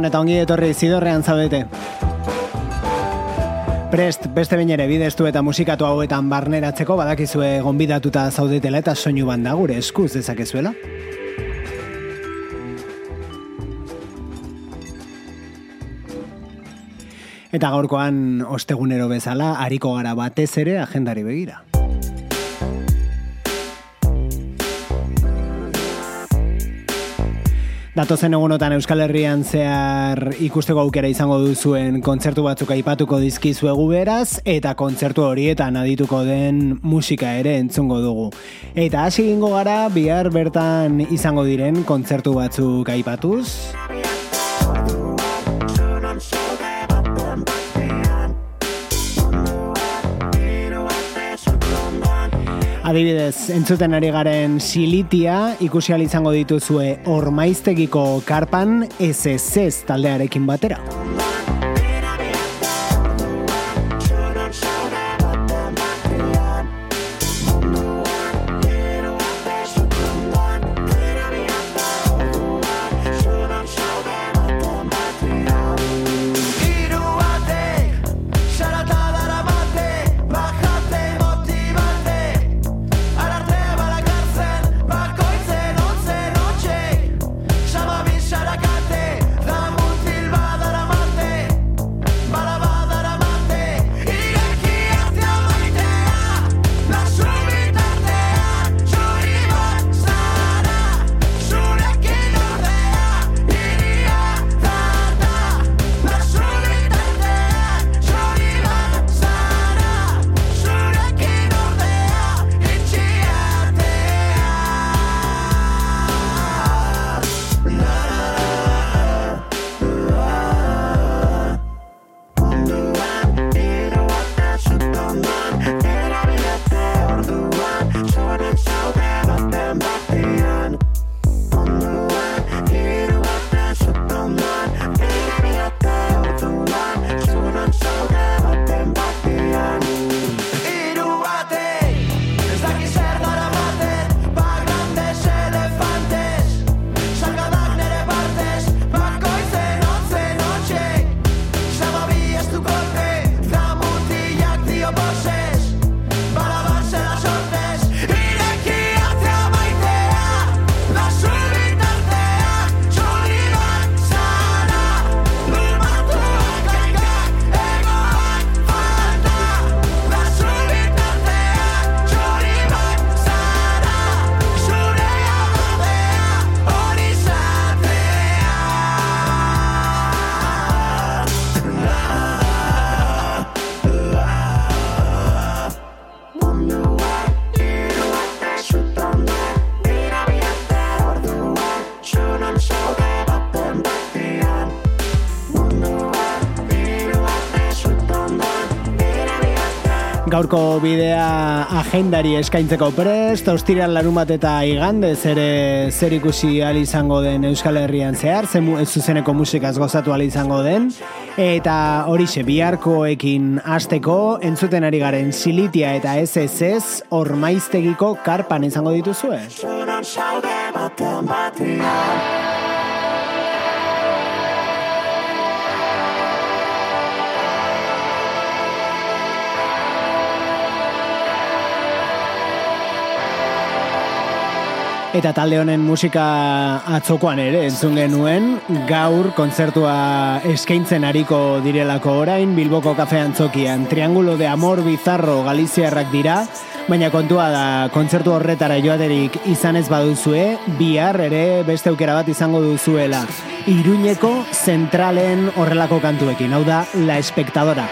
Gabon eta ongi etorri zidorrean zaudete. Prest, beste bain ere bidestu eta musikatu hauetan barneratzeko badakizue gonbidatuta zaudetela eta soinu banda gure eskuz dezakezuela. Eta gaurkoan ostegunero bezala, hariko gara batez ere agendari begira. Datozen egunotan Euskal Herrian zehar ikusteko aukera izango duzuen kontzertu batzuk aipatuko dizkizuegu beraz eta kontzertu horietan adituko den musika ere entzungo dugu. Eta hasi gingo gara bihar bertan izango diren kontzertu batzuk aipatuz. Adibidez, entzuten ari garen silitia ikusi izango dituzue ormaiztegiko karpan SSS taldearekin batera. Gaurko bidea agendari eskaintzeko prest, ostiran larumat eta igandez ere zer ikusi izango den Euskal Herrian zehar, zemu ez zuzeneko musikaz gozatu izango den, eta horixe biharkoekin hasteko entzuten ari garen silitia eta SSS ormaiztegiko karpan izango dituzue. Eta talde honen musika atzokoan ere entzun genuen, gaur kontzertua eskaintzen ariko direlako orain, Bilboko kafean zokian. Triangulo de Amor Bizarro Galiziarrak dira, baina kontua da kontzertu horretara joaterik izan ez baduzue, bihar ere beste aukera bat izango duzuela. Iruñeko zentralen horrelako kantuekin, hau da La Espectadora.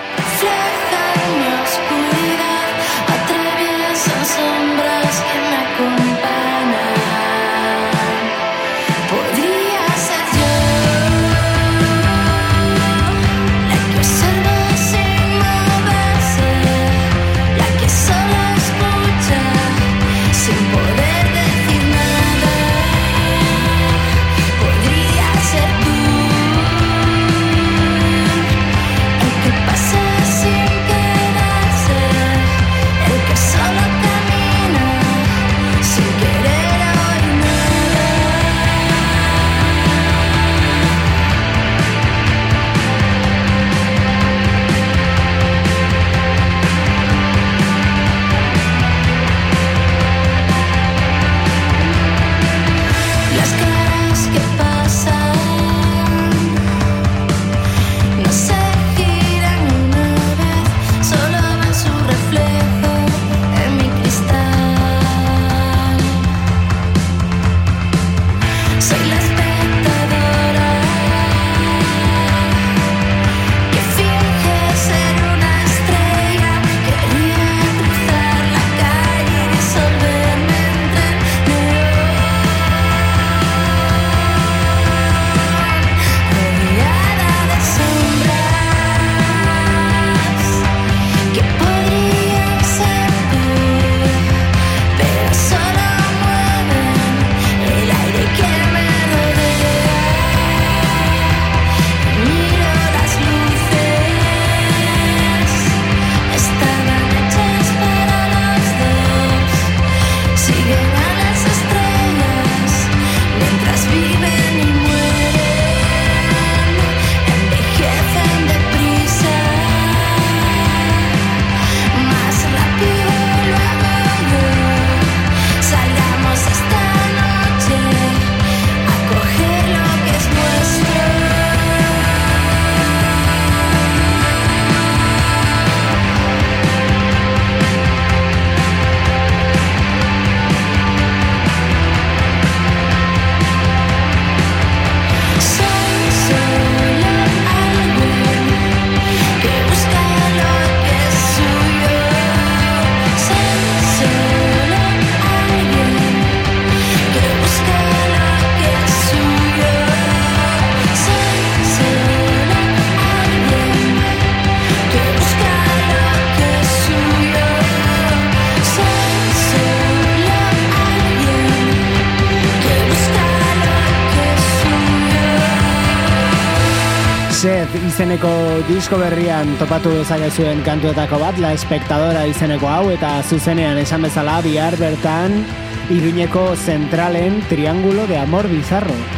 Disko berrian topatu dezakezuen kantuetako bat, La Espectadora izeneko hau, eta zuzenean esan bezala bihar bertan Iruñeko zentralen Triangulo de Amor Bizarro.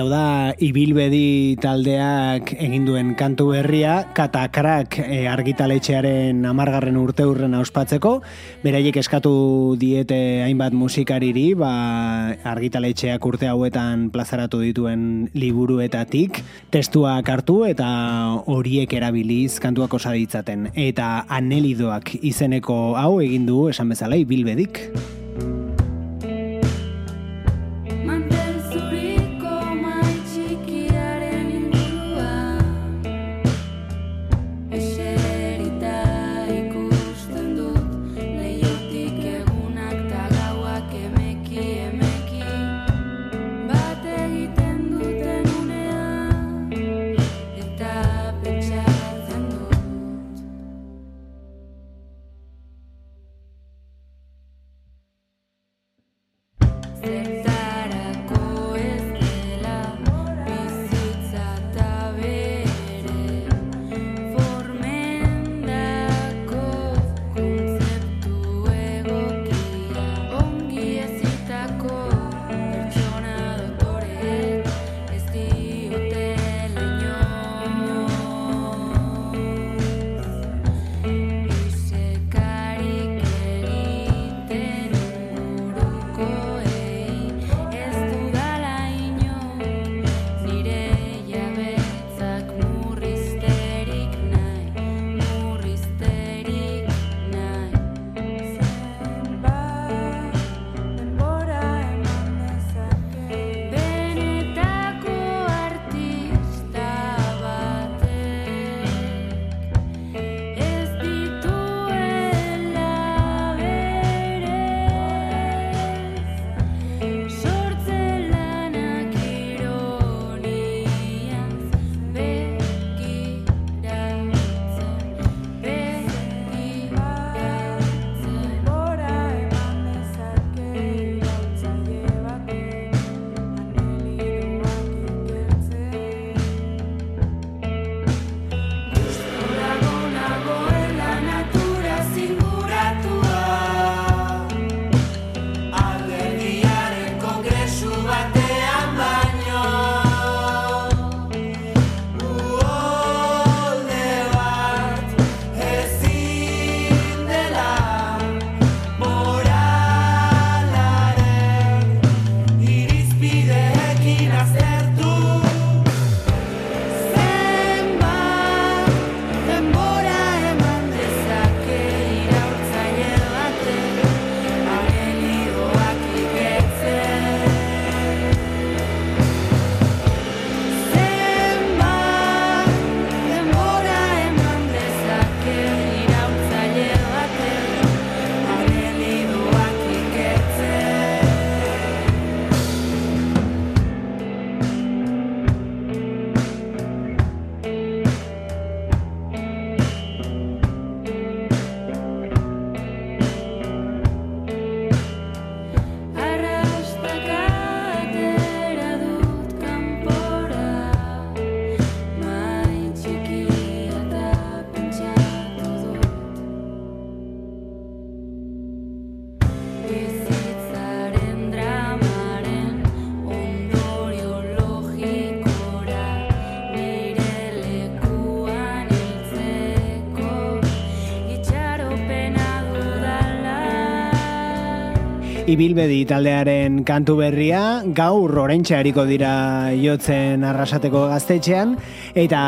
Eta da, ibilbedi taldeak egin duen kantu berria, katakrak e, argitaletxearen amargarren urte hurren auspatzeko, beraiek eskatu diete hainbat musikariri, ba, argitaletxeak urte hauetan plazaratu dituen liburuetatik, testuak hartu eta horiek erabiliz kantuak osaditzaten. Eta anelidoak izeneko hau egin du esan bezala ibilbedik. Ibilbedi taldearen kantu berria, gaur orentxe hariko dira jotzen arrasateko gaztetxean, eta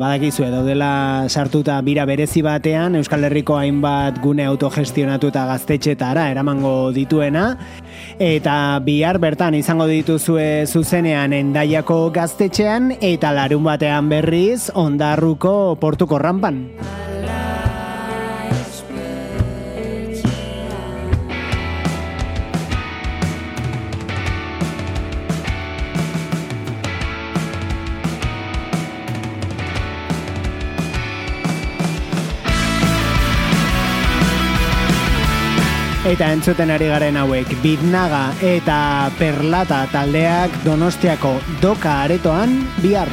badakizu daudela sartuta bira berezi batean, Euskal Herriko hainbat gune autogestionatu eta gaztetxetara eramango dituena, eta bihar bertan izango dituzue zuzenean endaiako gaztetxean, eta larun batean berriz ondarruko portuko rampan. Eta entzuten ari garen hauek Bitnaga eta Perlata taldeak Donostiako doka aretoan bihar.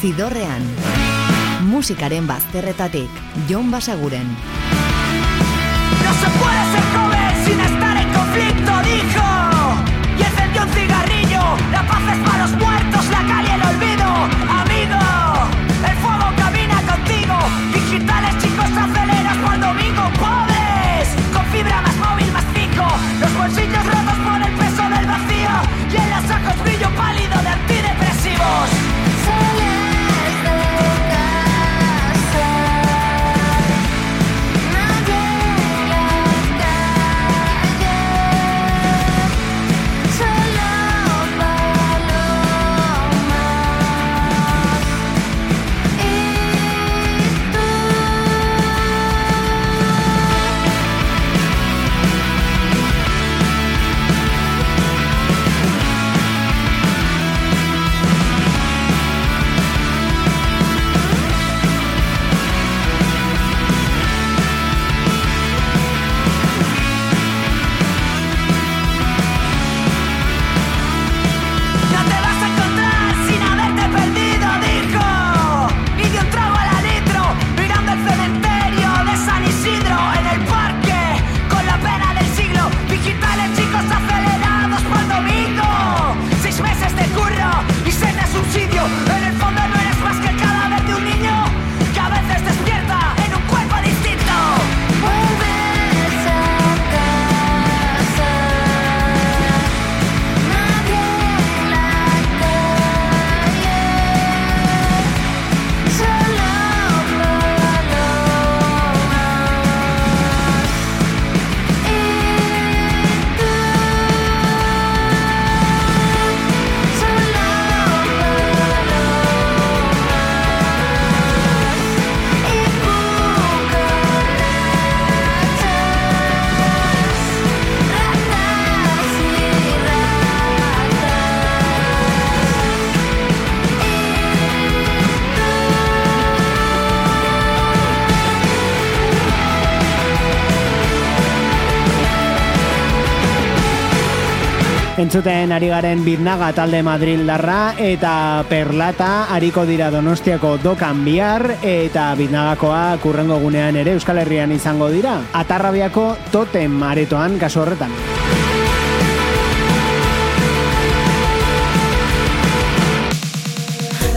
Zidorrean, musikaren bazterretatik, Jon Basaguren. No se puede ser joven sin estar en conflicto, dijo. Entzuten ari garen Bitnaga talde Madrildarra eta Perlata hariko dira Donostiako dokan bihar eta Bitnagakoa kurrengo gunean ere Euskal Herrian izango dira. Atarrabiako totem aretoan kasu horretan.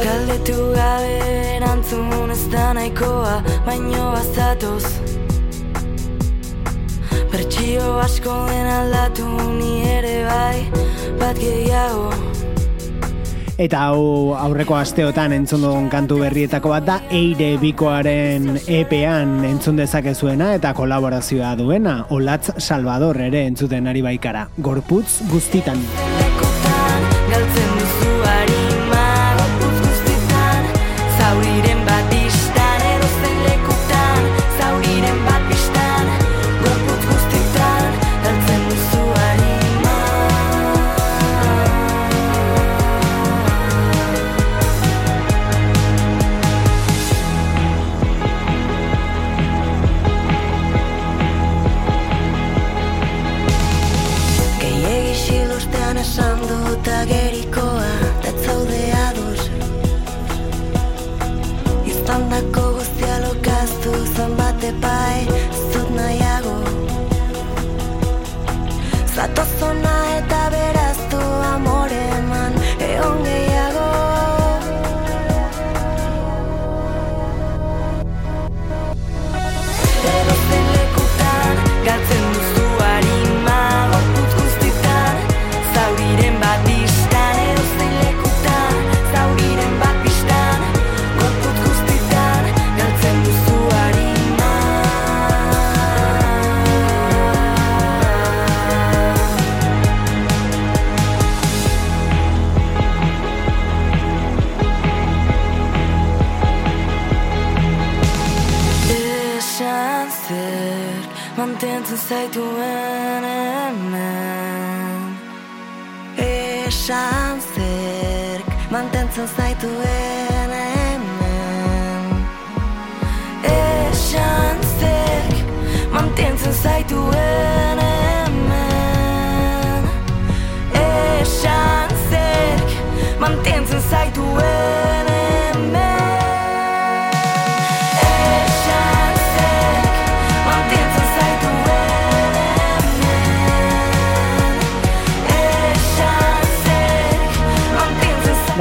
Galdetu gabe erantzun ez da nahikoa, baino bazatoz Bertxio asko den aldatu ni ere bai, bat gehiago Eta hau aurreko asteotan entzun dugun kantu berrietako bat da Eire Bikoaren epean entzun dezakezuena eta kolaborazioa duena Olatz Salvador ere entzuten ari baikara. Gorputz guztitan.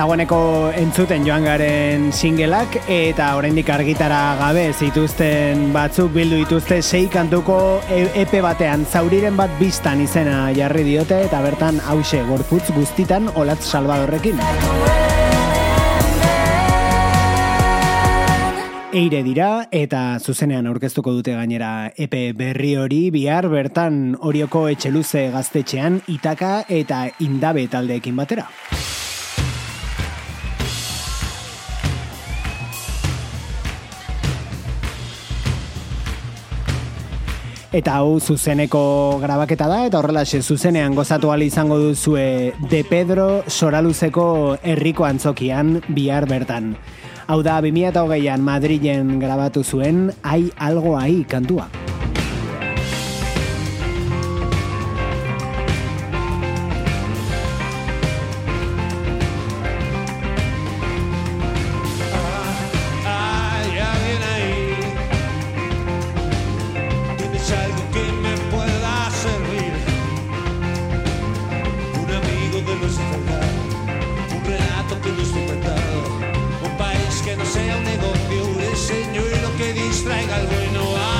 Dagoeneko entzuten joan garen singelak eta oraindik argitara gabe zituzten batzuk bildu dituzte sei kantuko EP batean zauriren bat biztan izena jarri diote eta bertan hause gorputz guztitan olatz salvadorrekin. Eire dira eta zuzenean aurkeztuko dute gainera EP berri hori bihar bertan orioko etxeluze gaztetxean itaka eta indabe taldeekin batera. Eta hau zuzeneko grabaketa da, eta horrela zuzenean gozatu ali izango duzue De Pedro Soraluzeko herriko antzokian bihar bertan. Hau da, 2008an Madrilen grabatu zuen, ai algo ai kantua. galbenoa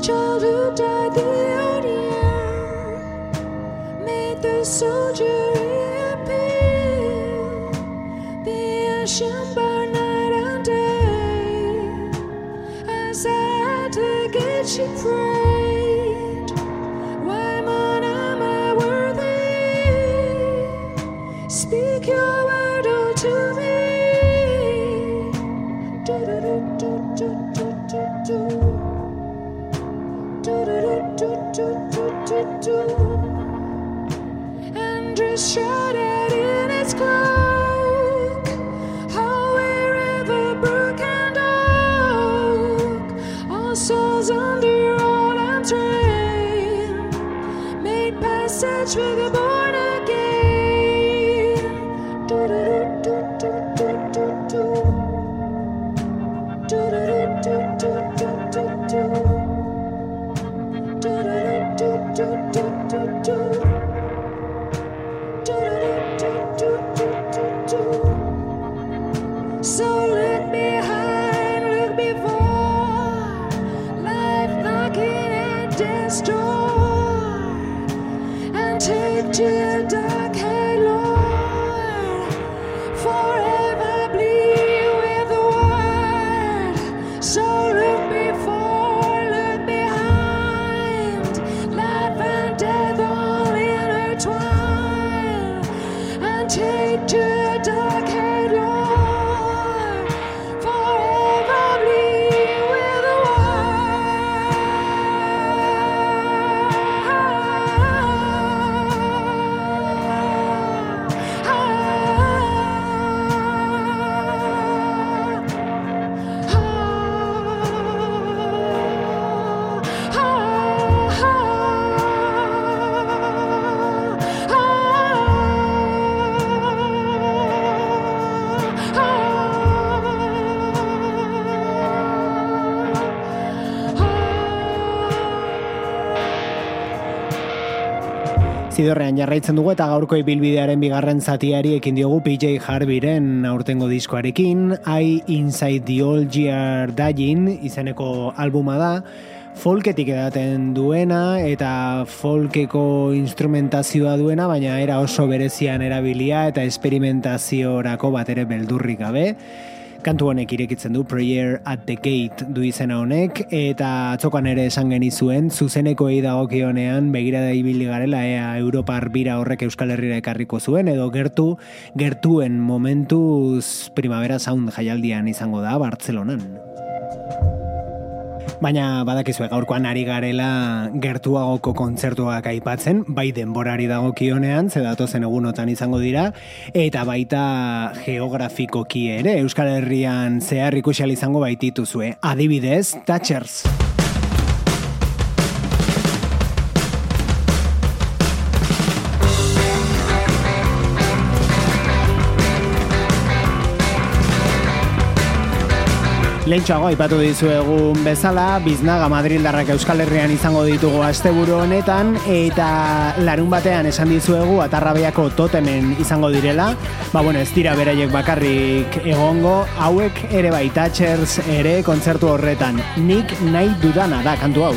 Childhood died, the soldier and take to your Zidorrean jarraitzen dugu eta gaurko ibilbidearen bigarren zatiari ekin diogu PJ Harveyren aurtengo diskoarekin, I Inside the Old Year Dying izeneko albuma da, folketik edaten duena eta folkeko instrumentazioa duena, baina era oso berezian erabilia eta esperimentaziorako bat ere beldurrik gabe. Kantu honek irekitzen du Prayer at the Gate du izena honek eta atzokan ere esan genizuen zuzeneko dagokionean begirada ibili garela ea Europar bira horrek Euskal Herrira ekarriko zuen edo gertu gertuen momentuz Primavera Sound jaialdian izango da Bartzelonan. Baina badakizue gaurkoan ari garela gertuagoko kontzertuak aipatzen, bai denborari dagokionean, ze datozen egunotan izango dira, eta baita geografikoki ere, Euskal Herrian zehar ikusial izango baitituzue. Adibidez, Thatchers. Lehentxoago aipatu dizuegun bezala, biznaga Madrildarrak Euskal Herrian izango ditugu asteburu honetan, eta larun batean esan dizuegu atarrabeako totemen izango direla, ba bueno, ez dira beraiek bakarrik egongo, hauek ere bai Thatchers ere kontzertu horretan, nik nahi dudana da kantu hau.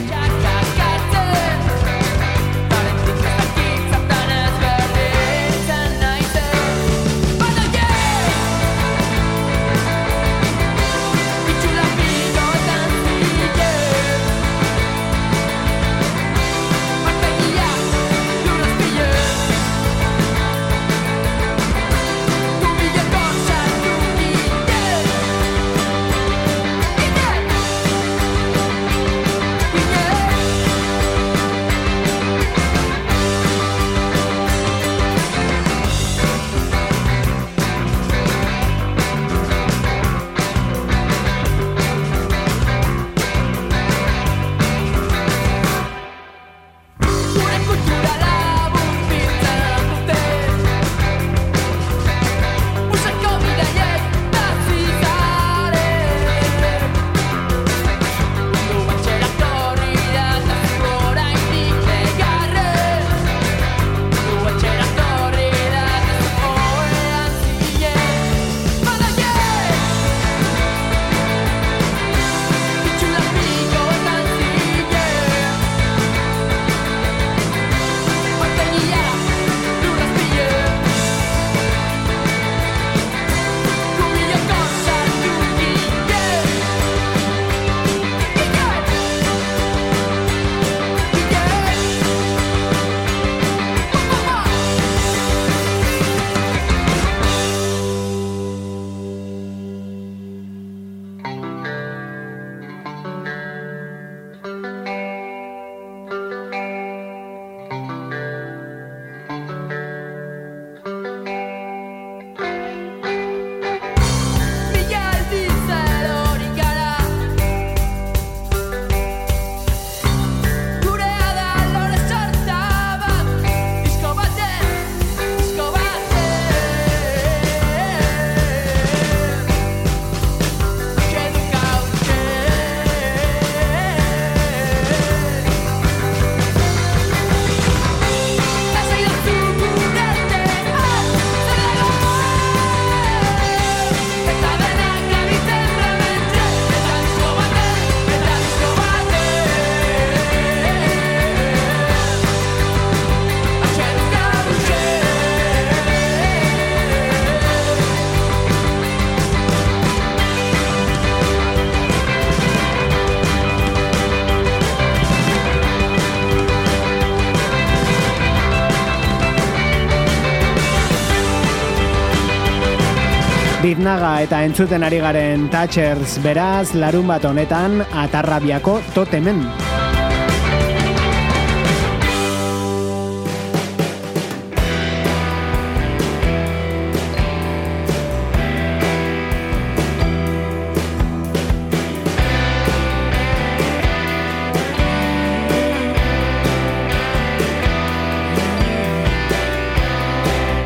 Biznaga eta entzuten ari garen Thatchers beraz larun bat honetan atarrabiako totemen.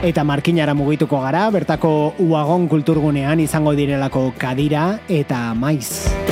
Eta markinara mugituko gara, bertako uagon kulturgunean izango direlako kadira eta maiz.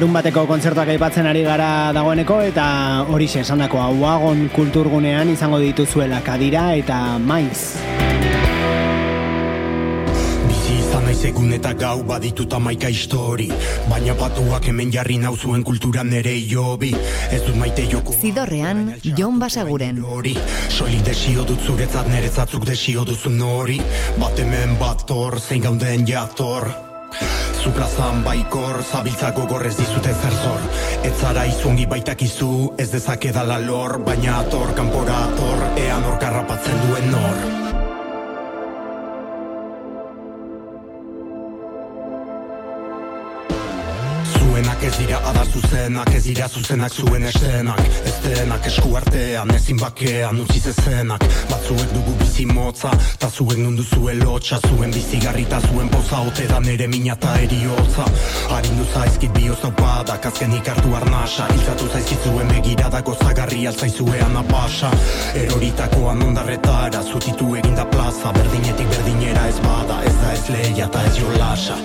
Larun bateko kontzertuak aipatzen ari gara dagoeneko eta horixe esandakoa uagon kulturgunean izango dituzuela kadira eta maiz. Naiz egun eta gau baditut amaika histori Baina batuak hemen jarri nauzuen kultura nere jobi Ez dut maite joko Zidorrean, Jon Basaguren. Hori, soilik desio dut zuretzat nerezatzuk desio duzun hori Bat hemen bat zein gauden jator Zu plazan baikor, zabiltza gogorrez dizute zer zor. Ez zara izungi baitakizu, ez dezakedala lor Baina ator, kanpora ator, ean hor karrapatzen duen nor Zuenak ez dira adar zuzenak, ez dira zuzenak zuen esenak Ez denak esku artean, ezin bakean utziz ezenak Batzuek dugu bizi motza, ta zuek nundu zuen lotxa. Zuen bizigarri ta zuen poza, ote da nere mina ta eriotza. Harindu zaizkit bioz aupadak, azkenik hartu arnasa. Iltzatu zaizkit zuen begirada gozagarri altzaizuean apasa Eroritakoan ondarretara, zutitu eginda plaza. Berdinetik berdinera ez bada, ez da ez leia ta ez jolasa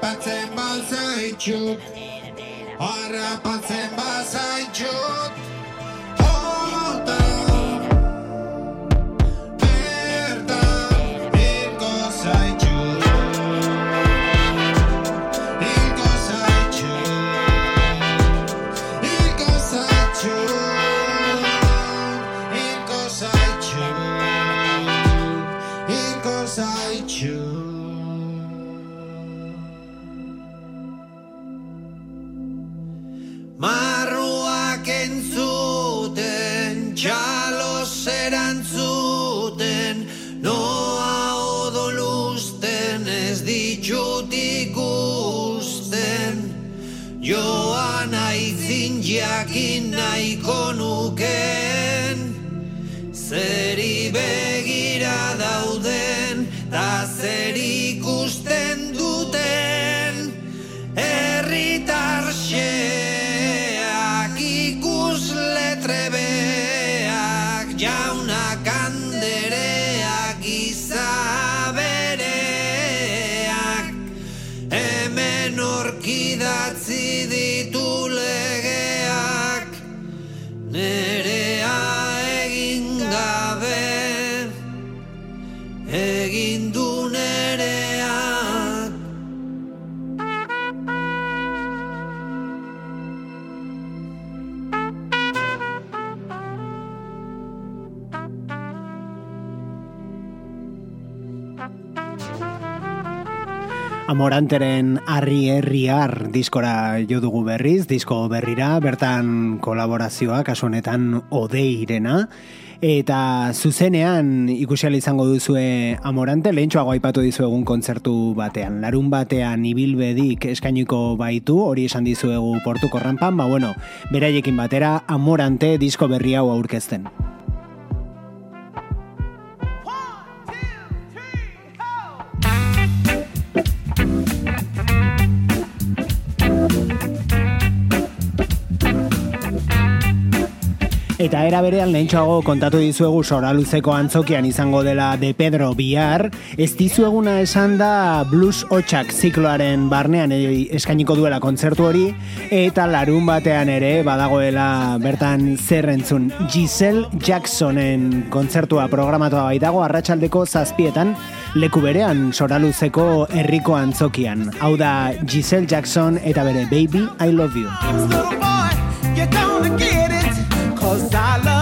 Harrapatzen bazaitxut Harrapatzen bazaitxut Jota txalos erantzuten, noa odolusten ez ditut ikusten. Joan aizin jakin nahiko nuken, zeri behar. Amoranteren Arri Herriar diskora jo dugu berriz, disko berrira, bertan kolaborazioa, kasu honetan Odeirena eta zuzenean ikusial izango duzue amorante, lehentxoago aipatu dizu egun kontzertu batean. Larun batean ibilbedik eskainiko baitu, hori esan dizuegu portuko rampan, ba bueno, beraiekin batera amorante disko berri hau aurkezten. Eta era berean lehentxoago kontatu dizuegu soraluzeko antzokian izango dela De Pedro Bihar, ez dizueguna esan da blues hotxak zikloaren barnean e, eskainiko duela kontzertu hori, eta larun batean ere badagoela bertan zer entzun Giselle Jacksonen kontzertua programatua baitago arratsaldeko zazpietan leku berean soraluzeko herriko antzokian. Hau da Giselle Jackson eta bere Baby I Love You. Cause I love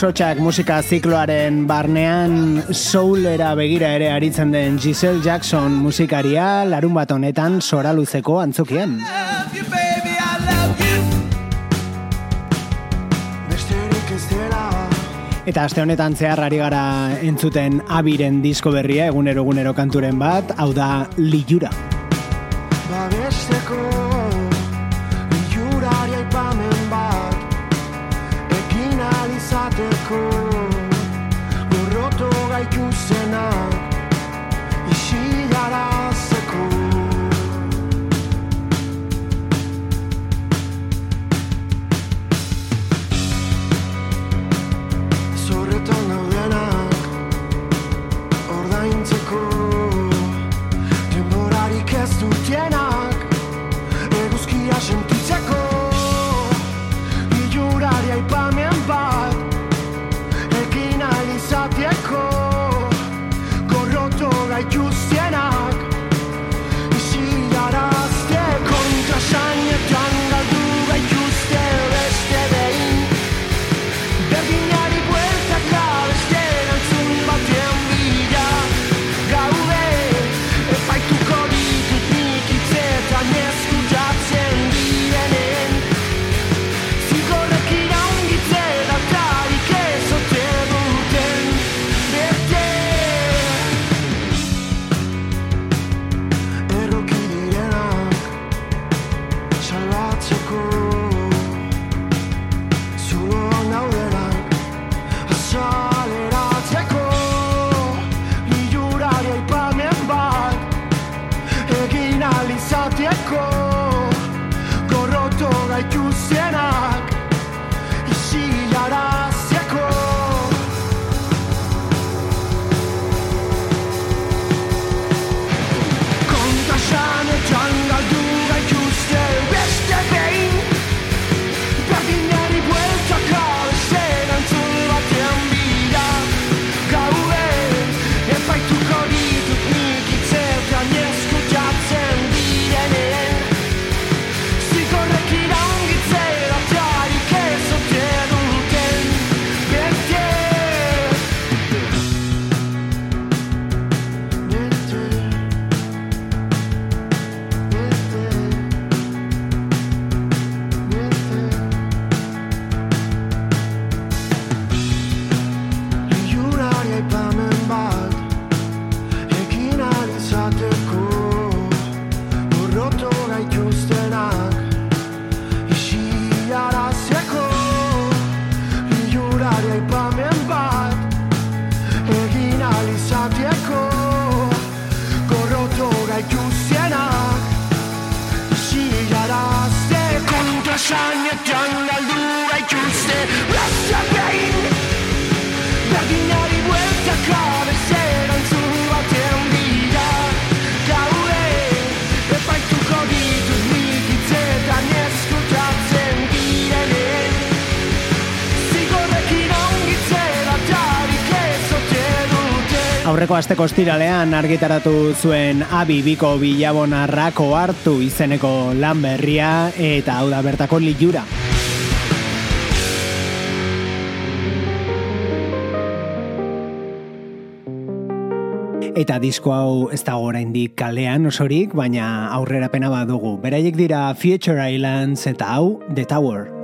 jasotxak musika zikloaren barnean soulera begira ere aritzen den Giselle Jackson musikaria larun bat honetan sora luzeko antzukien. Eta aste honetan zehar ari gara entzuten abiren disko berria egunero egunero kanturen bat, hau da Lilura. Lilura. Asteko ostiralean argitaratu zuen abi biko bilabonarrako hartu izeneko lan berria eta hau da bertako liura. Eta disko hau ez da oraindik kalean osorik, baina aurrerapena badugu. Beraiek dira Future Islands eta hau The Tower.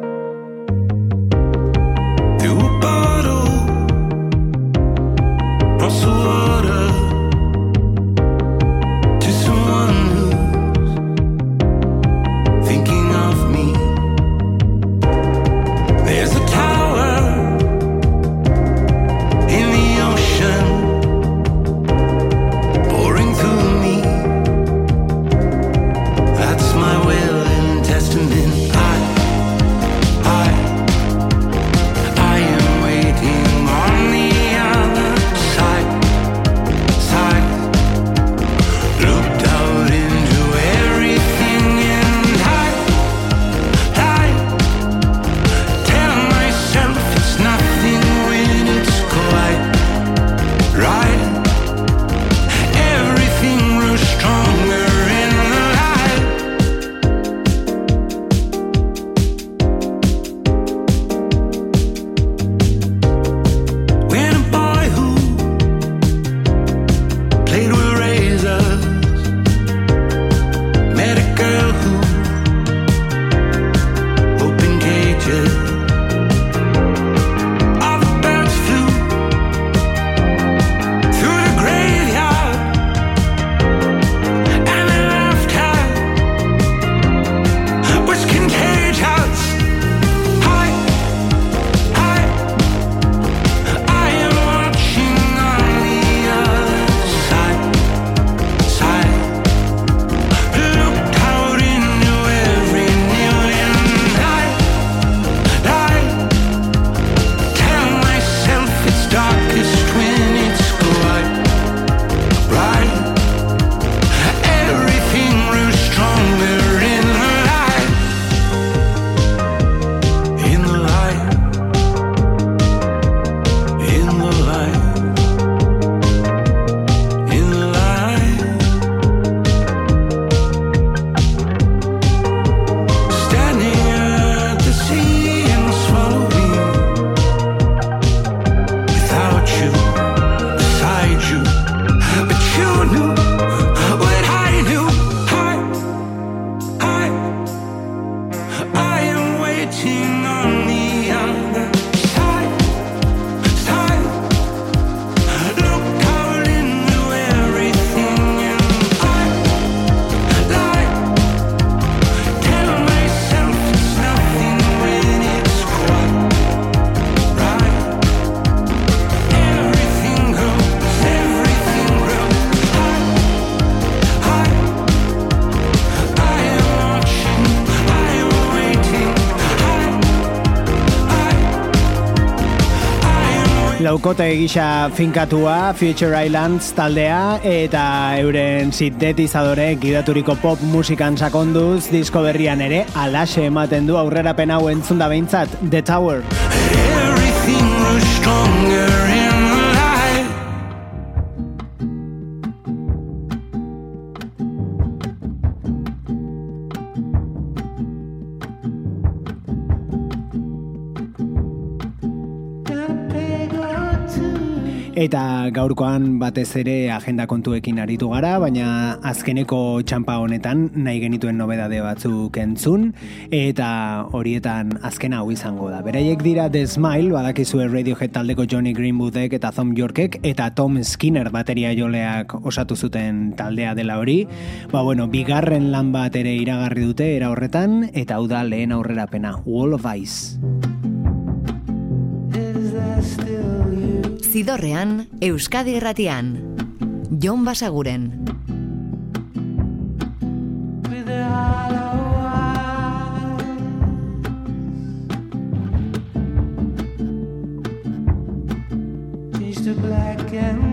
Laukote gisa finkatua Future Islands taldea eta euren sintetizadore gidaturiko pop musikan sakonduz disko berrian ere alaxe ematen du aurrerapen hau entzun da behintzat The Tower. Eta gaurkoan batez ere agenda kontuekin aritu gara, baina azkeneko txampa honetan nahi genituen nobedade batzuk entzun, eta horietan azkena hau izango da. Beraiek dira The Smile, badakizue Radiohead taldeko Johnny Greenwoodek eta Tom Yorkek, eta Tom Skinner bateria joleak osatu zuten taldea dela hori. Ba bueno, bigarren lan bat ere iragarri dute era horretan, eta hau da lehen aurrerapena, Wall of Ice. Zidorrean, Euskadi Erratian. Jon Basaguren. Black and